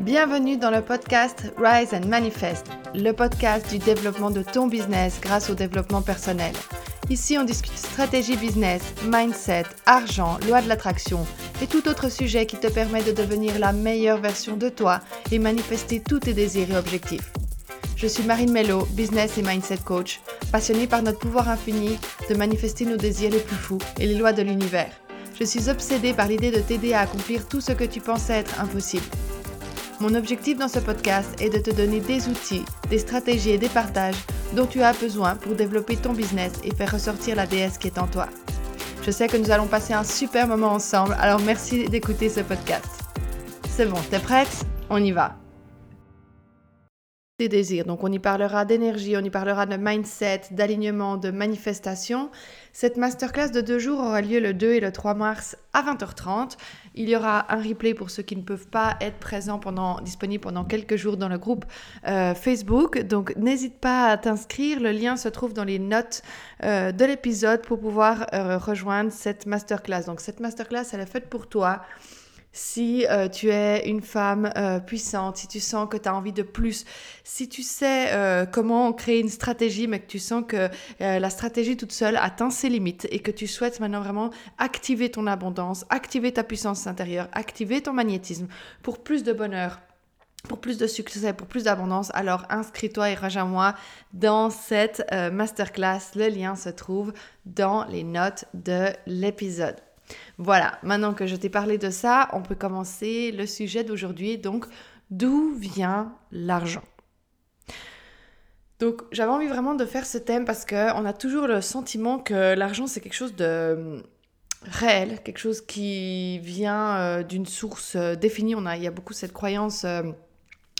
Bienvenue dans le podcast Rise and Manifest, le podcast du développement de ton business grâce au développement personnel. Ici, on discute stratégie business, mindset, argent, loi de l'attraction et tout autre sujet qui te permet de devenir la meilleure version de toi et manifester tous tes désirs et objectifs. Je suis Marine Mello, business et mindset coach, passionnée par notre pouvoir infini de manifester nos désirs les plus fous et les lois de l'univers. Je suis obsédée par l'idée de t'aider à accomplir tout ce que tu pensais être impossible. Mon objectif dans ce podcast est de te donner des outils, des stratégies et des partages dont tu as besoin pour développer ton business et faire ressortir la déesse qui est en toi. Je sais que nous allons passer un super moment ensemble, alors merci d'écouter ce podcast. C'est bon, t'es prête? On y va désirs. Donc on y parlera d'énergie, on y parlera de mindset, d'alignement, de manifestation. Cette masterclass de deux jours aura lieu le 2 et le 3 mars à 20h30. Il y aura un replay pour ceux qui ne peuvent pas être présents pendant, disponible pendant quelques jours dans le groupe euh, Facebook. Donc n'hésite pas à t'inscrire. Le lien se trouve dans les notes euh, de l'épisode pour pouvoir euh, rejoindre cette masterclass. Donc cette masterclass, elle est faite pour toi si euh, tu es une femme euh, puissante, si tu sens que tu as envie de plus, si tu sais euh, comment créer une stratégie, mais que tu sens que la stratégie toute seule atteint ses limites et que tu souhaites maintenant vraiment activer ton abondance, activer ta puissance intérieure, activer ton magnétisme pour plus de bonheur, pour plus de succès, pour plus d'abondance, alors inscris-toi et rejoins-moi dans cette masterclass. Le lien se trouve dans les notes de l'épisode. Voilà, maintenant que je t'ai parlé de ça, on peut commencer le sujet d'aujourd'hui. Donc, d'où vient l'argent? Donc j'avais envie vraiment de faire ce thème parce qu'on a toujours le sentiment que l'argent c'est quelque chose de hum, réel, quelque chose qui vient euh, d'une source euh, définie. On a, il y a beaucoup cette croyance euh,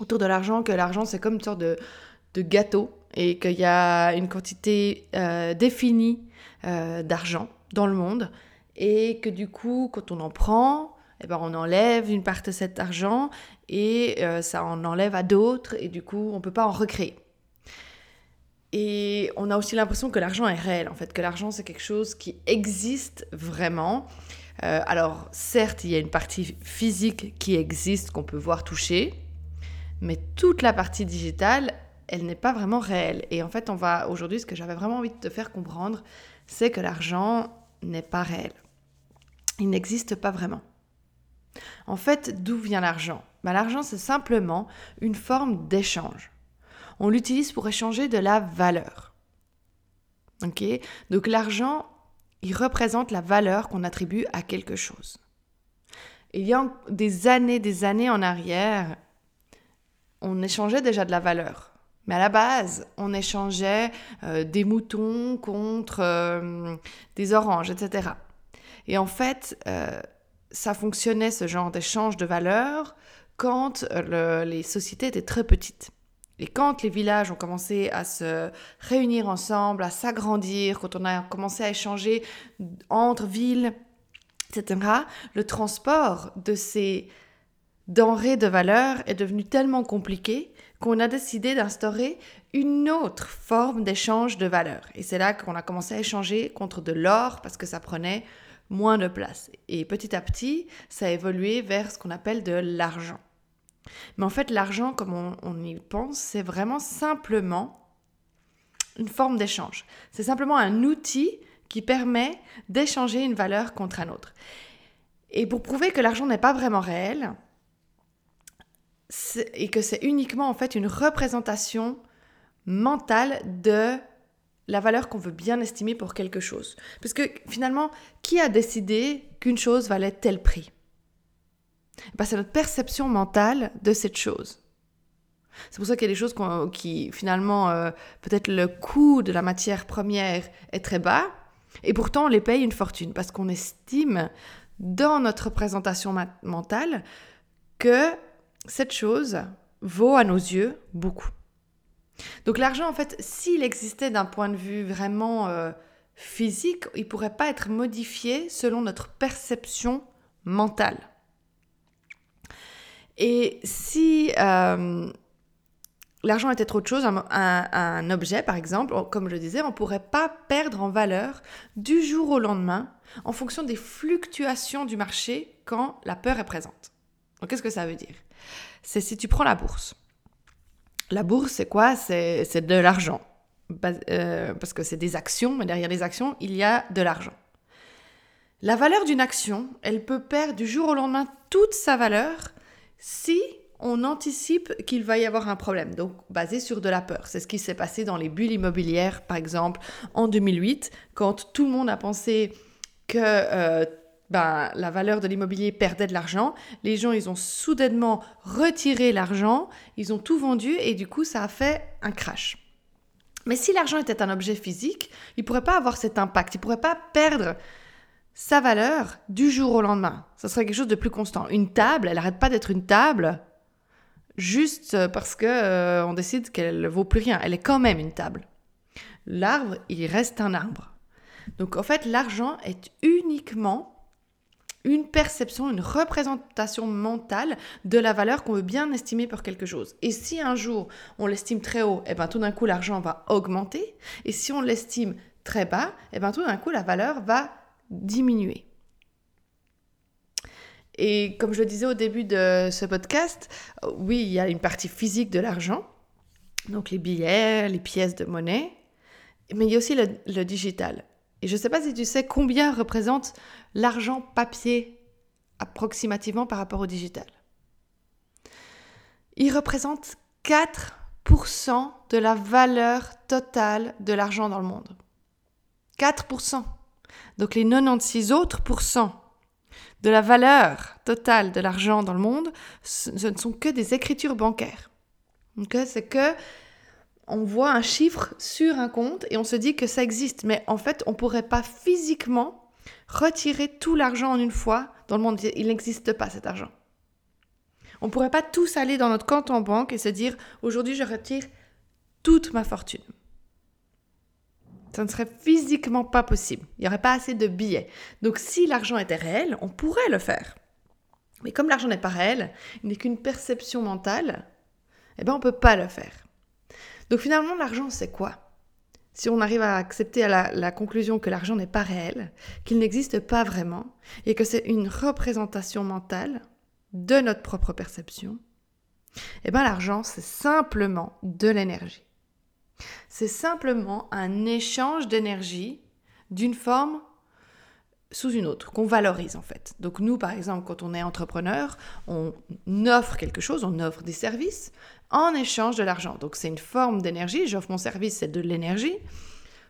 autour de l'argent que l'argent c'est comme une sorte de, de gâteau et qu'il y a une quantité définie d'argent dans le monde et que du coup, quand on en prend, eh ben, on enlève une partie de cet argent et euh, ça en enlève à d'autres et du coup, on ne peut pas en recréer. Et on a aussi l'impression que l'argent est réel, en fait, que l'argent c'est quelque chose qui existe vraiment. Euh, alors, certes, il y a une partie physique qui existe, qu'on peut voir toucher, mais toute la partie digitale, elle n'est pas vraiment réelle. Et en fait, on va aujourd'hui, ce que j'avais vraiment envie de te faire comprendre, c'est que l'argent n'est pas réel il n'existe pas vraiment. En fait, d'où vient l'argent? Ben, L'argent, c'est simplement une forme d'échange. On l'utilise pour échanger de la valeur. Donc l'argent, il représente la valeur qu'on attribue à quelque chose. Il y a des années, des années en arrière, on échangeait déjà de la valeur. Mais à la base, on échangeait euh, des moutons contre euh, des oranges, etc. Et en fait, euh, ça fonctionnait ce genre d'échange de valeurs quand euh, les sociétés étaient très petites. Et quand les villages ont commencé à se réunir ensemble, à s'agrandir, quand on a commencé à échanger entre villes, etc., le transport de ces denrées de valeur est devenu tellement compliqué qu'on a décidé d'instaurer une autre forme d'échange de valeur. Et c'est là qu'on a commencé à échanger contre de l'or parce que ça prenait moins de place. Et petit à petit, ça a évolué vers ce qu'on appelle de l'argent. Mais en fait, l'argent, comme on, y pense, c'est vraiment simplement une forme d'échange. C'est simplement un outil qui permet d'échanger une valeur contre un autre. Et pour prouver que l'argent n'est pas vraiment réel, et que c'est uniquement en fait une représentation mentale de la valeur qu'on veut bien estimer pour quelque chose. Parce que finalement, qui a décidé qu'une chose valait tel prix? Ben, C'est notre perception mentale de cette chose. C'est pour ça qu'il y a des choses qui, finalement, euh, peut-être le coût de la matière première est très bas, et pourtant on les paye une fortune, parce qu'on estime dans notre représentation mentale que cette chose vaut à nos yeux beaucoup. Donc l'argent, en fait, s'il existait d'un point de vue vraiment euh, physique, il ne pourrait pas être modifié selon notre perception mentale. Et si euh, l'argent était autre chose, un, objet par exemple, comme je le disais, on ne pourrait pas perdre en valeur du jour au lendemain en fonction des fluctuations du marché quand la peur est présente. Qu'est-ce que ça veut dire? C'est si tu prends la bourse. La bourse, c'est quoi? C'est de l'argent. Euh, parce que c'est des actions, mais derrière les actions, il y a de l'argent. La valeur d'une action, elle peut perdre du jour au lendemain toute sa valeur si on anticipe qu'il va y avoir un problème, donc basé sur de la peur. C'est ce qui s'est passé dans les bulles immobilières, par exemple, en 2008, quand tout le monde a pensé que euh, ben, la valeur de l'immobilier perdait de l'argent. Les gens, ils ont soudainement retiré l'argent, ils ont tout vendu et du coup, ça a fait un crash. Mais si l'argent était un objet physique, il ne pourrait pas avoir cet impact, il ne pourrait pas perdre sa valeur du jour au lendemain. Ça serait quelque chose de plus constant. Une table, elle n'arrête pas d'être une table juste parce que euh, on décide qu'elle ne vaut plus rien. Elle est quand même une table. L'arbre, il reste un arbre. Donc en fait, l'argent est uniquement une perception, une représentation mentale de la valeur qu'on veut bien estimer pour quelque chose. Et si un jour on l'estime très haut, et eh ben tout d'un coup l'argent va augmenter. Et si on l'estime très bas, et eh ben tout d'un coup la valeur va diminuer. Et comme je le disais au début de ce podcast, oui, il y a une partie physique de l'argent, donc les billets, les pièces de monnaie, mais il y a aussi le, le digital. Et je ne sais pas si tu sais combien représente l'argent papier approximativement par rapport au digital. Il représente 4% de la valeur totale de l'argent dans le monde. 4%. Donc les 96 autres pourcents de la valeur totale de l'argent dans le monde, ce ne sont que des écritures bancaires. c'est que on voit un chiffre sur un compte et on se dit que ça existe, mais en fait, on ne pourrait pas physiquement retirer tout l'argent en une fois dans le monde. Il n'existe pas cet argent. On ne pourrait pas tous aller dans notre compte en banque et se dire aujourd'hui je retire toute ma fortune. Ça ne serait physiquement pas possible. Il n'y aurait pas assez de billets. Donc si l'argent était réel, on pourrait le faire. Mais comme l'argent n'est pas réel, il n'est qu'une perception mentale, eh ben on ne peut pas le faire. Donc finalement, l'argent, c'est quoi? Si on arrive à accepter la, la conclusion que l'argent n'est pas réel, qu'il n'existe pas vraiment, et que c'est une représentation mentale de notre propre perception, eh bien l'argent, c'est simplement de l'énergie. C'est simplement un échange d'énergie d'une forme sous une autre, qu'on valorise en fait. Donc nous, par exemple, quand on est entrepreneur, on offre quelque chose, on offre des services en échange de l'argent. Donc c'est une forme d'énergie, j'offre mon service, c'est de l'énergie,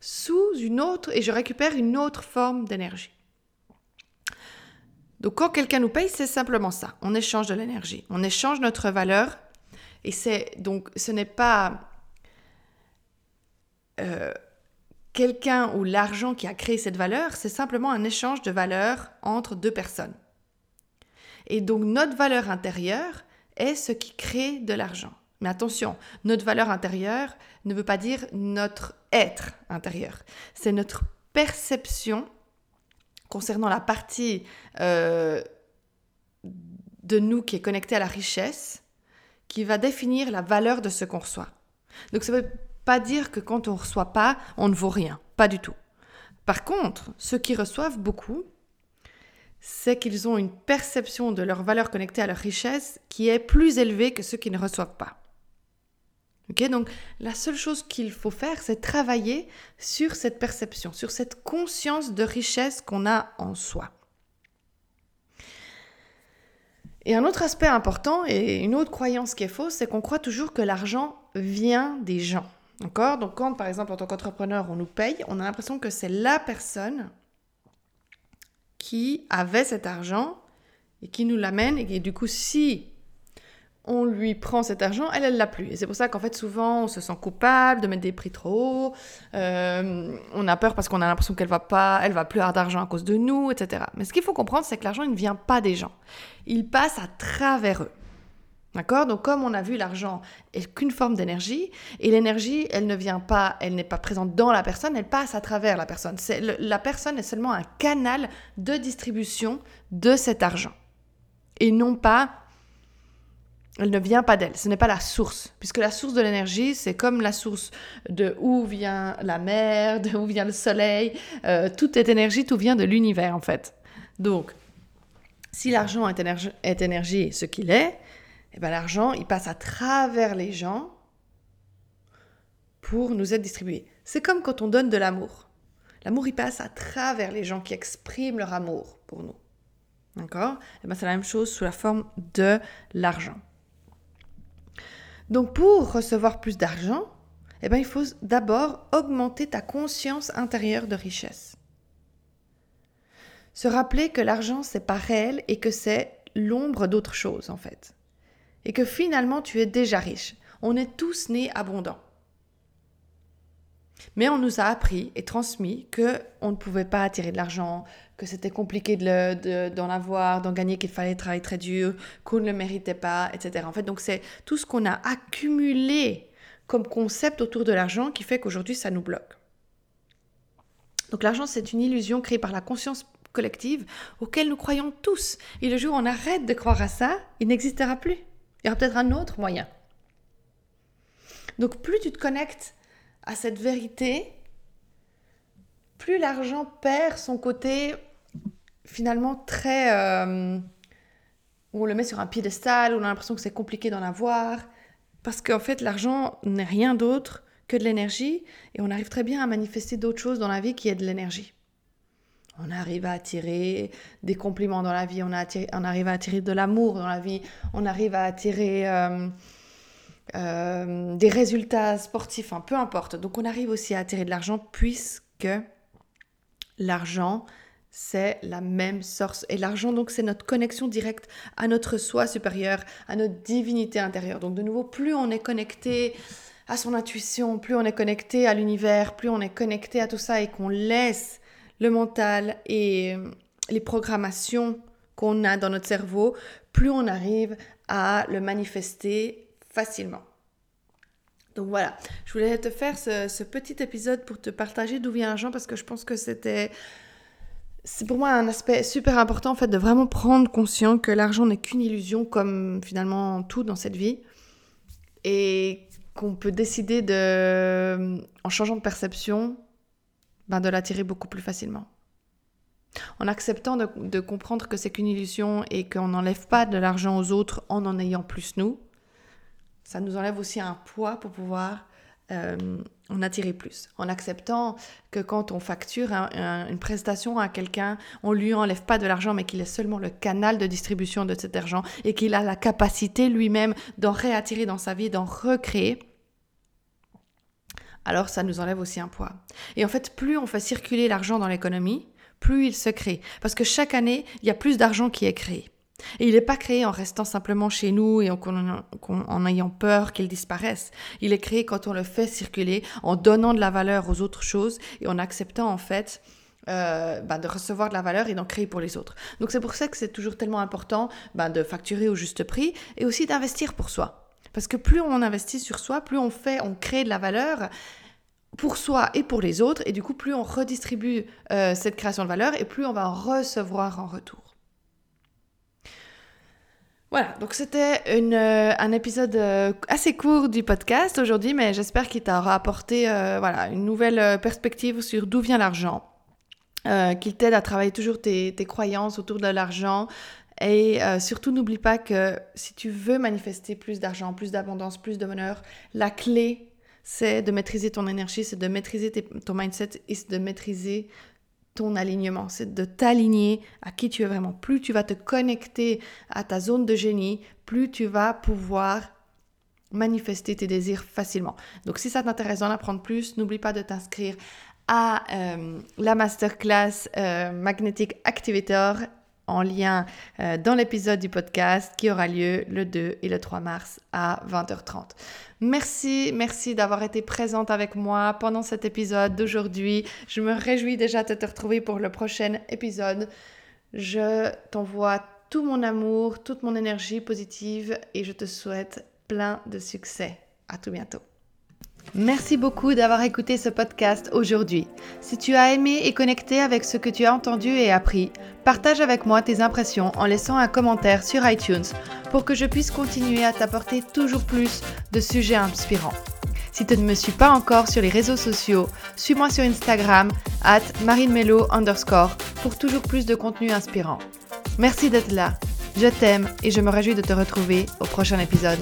sous une autre, et je récupère une autre forme d'énergie. Donc quand quelqu'un nous paye, c'est simplement ça, on échange de l'énergie, on échange notre valeur, et c'est donc ce n'est pas... Euh, quelqu'un ou l'argent qui a créé cette valeur, c'est simplement un échange de valeur entre deux personnes. Et donc notre valeur intérieure est ce qui crée de l'argent. Mais attention, notre valeur intérieure ne veut pas dire notre être intérieur. C'est notre perception concernant la partie euh, de nous qui est connectée à la richesse qui va définir la valeur de ce qu'on reçoit. Donc ça veut pas dire que quand on ne reçoit pas, on ne vaut rien. Pas du tout. Par contre, ceux qui reçoivent beaucoup, c'est qu'ils ont une perception de leur valeur connectée à leur richesse qui est plus élevée que ceux qui ne reçoivent pas. Ok, donc la seule chose qu'il faut faire, c'est travailler sur cette perception, sur cette conscience de richesse qu'on a en soi. Et un autre aspect important et une autre croyance qui est fausse, c'est qu'on croit toujours que l'argent vient des gens. D'accord Donc quand par exemple en tant qu'entrepreneur on nous paye, on a l'impression que c'est la personne qui avait cet argent et qui nous l'amène et du coup si on lui prend cet argent, elle, elle l'a plus. Et c'est pour ça qu'en fait, souvent, on se sent coupable de mettre des prix trop hauts. Euh, on a peur parce qu'on a l'impression qu'elle va pas, elle va plus avoir d'argent à cause de nous, etc. Mais ce qu'il faut comprendre, c'est que l'argent, ne vient pas des gens. Il passe à travers eux. D'accord? Donc comme on a vu, l'argent est qu'une forme d'énergie, et l'énergie, elle ne vient pas, elle n'est pas présente dans la personne, elle passe à travers la personne. La personne est seulement un canal de distribution de cet argent. Et non pas, elle ne vient pas d'elle, ce n'est pas la source, puisque la source de l'énergie, c'est comme la source de où vient la mer, de où vient le soleil, euh, tout est énergie, tout vient de l'univers en fait. Donc, si l'argent est, est énergie, ce qu'il est, eh ben, l'argent, il passe à travers les gens pour nous être distribué. C'est comme quand on donne de l'amour. L'amour, il passe à travers les gens qui expriment leur amour pour nous. D'accord? Eh ben, C'est la même chose sous la forme de l'argent. Donc pour recevoir plus d'argent, eh ben, il faut d'abord augmenter ta conscience intérieure de richesse. Se rappeler que l'argent, c'est pas réel et que c'est l'ombre d'autre chose, en fait. Et que finalement, tu es déjà riche. On est tous nés abondants. Mais on nous a appris et transmis que on ne pouvait pas attirer de l'argent, que c'était compliqué d'en avoir, d'en gagner, qu'il fallait travailler très dur, qu'on ne le méritait pas, etc. En fait, donc c'est tout ce qu'on a accumulé comme concept autour de l'argent qui fait qu'aujourd'hui ça nous bloque. Donc l'argent, c'est une illusion créée par la conscience collective auquel nous croyons tous. Et le jour où on arrête de croire à ça, il n'existera plus. Il y aura peut-être un autre moyen. Donc plus tu te connectes à cette vérité, plus l'argent perd son côté finalement très... Euh, où on le met sur un piédestal, où on a l'impression que c'est compliqué d'en avoir. Parce qu'en fait, l'argent n'est rien d'autre que de l'énergie et on arrive très bien à manifester d'autres choses dans la vie qui est de l'énergie. On arrive à attirer des compliments dans la vie, on, arrive à attirer de l'amour dans la vie, on arrive à attirer euh, euh, des résultats sportifs, peu importe. Donc on arrive aussi à attirer de l'argent puisque l'argent, c'est la même source. Et l'argent, donc, c'est notre connexion directe à notre soi supérieur, à notre divinité intérieure. Donc, de nouveau, plus on est connecté à son intuition, plus on est connecté à l'univers, plus on est connecté à tout ça et qu'on laisse le mental et euh, les programmations qu'on a dans notre cerveau, plus on arrive à le manifester facilement. Donc voilà, je voulais te faire ce, petit épisode pour te partager d'où vient l'argent parce que je pense que c'était c'est pour moi un aspect super important en fait de vraiment prendre conscience que l'argent n'est qu'une illusion comme finalement tout dans cette vie et qu'on peut décider de en changeant de perception ben, de l'attirer beaucoup plus facilement. En acceptant de, comprendre que c'est qu'une illusion et qu'on n'enlève pas de l'argent aux autres en en ayant plus nous, ça nous enlève aussi un poids pour pouvoir euh, en attirer plus. En acceptant que quand on facture une prestation à quelqu'un, on lui enlève pas de l'argent, mais qu'il est seulement le canal de distribution de cet argent et qu'il a la capacité lui-même d'en réattirer dans sa vie, d'en recréer alors ça nous enlève aussi un poids. Et en fait, plus on fait circuler l'argent dans l'économie, plus il se crée. Parce que chaque année, il y a plus d'argent qui est créé. Et il n'est pas créé en restant simplement chez nous et en, ayant peur qu'il disparaisse. Il est créé quand on le fait circuler, en donnant de la valeur aux autres choses et en acceptant en fait euh, bah, de recevoir de la valeur et d'en créer pour les autres. Donc c'est pour ça que c'est toujours tellement important bah, de facturer au juste prix et aussi d'investir pour soi. Parce que plus on investit sur soi, plus on fait, on crée de la valeur pour soi et pour les autres, et du coup, plus on redistribue euh, cette création de valeur, et plus on va en recevoir en retour. Voilà, donc c'était euh, un épisode euh, assez court du podcast aujourd'hui, mais j'espère qu'il t'aura apporté voilà, une nouvelle perspective sur d'où vient l'argent, qu'il t'aide à travailler toujours tes, tes croyances autour de l'argent, et euh, surtout, n'oublie pas que si tu veux manifester plus d'argent, plus d'abondance, plus de bonheur, la clé, c'est de maîtriser ton énergie, c'est de maîtriser ton mindset et c'est de maîtriser ton alignement, c'est de t'aligner à qui tu es vraiment. Plus tu vas te connecter à ta zone de génie, plus tu vas pouvoir manifester tes désirs facilement. Donc si ça t'intéresse d'en apprendre plus, n'oublie pas de t'inscrire à euh, la masterclass euh, Magnetic Activator en lien euh, dans l'épisode du podcast qui aura lieu le 2 et le 3 mars à 20h30. Merci, merci d'avoir été présente avec moi pendant cet épisode d'aujourd'hui. Je me réjouis déjà de te retrouver pour le prochain épisode. Je t'envoie tout mon amour, toute mon énergie positive et je te souhaite plein de succès. À tout bientôt. Merci beaucoup d'avoir écouté ce podcast aujourd'hui. Si tu as aimé et connecté avec ce que tu as entendu et appris, partage avec moi tes impressions en laissant un commentaire sur iTunes pour que je puisse continuer à t'apporter toujours plus de sujets inspirants. Si tu ne me suis pas encore sur les réseaux sociaux, suis-moi sur Instagram, at marinemelo underscore, pour toujours plus de contenu inspirant. Merci d'être là. Je t'aime et je me réjouis de te retrouver au prochain épisode.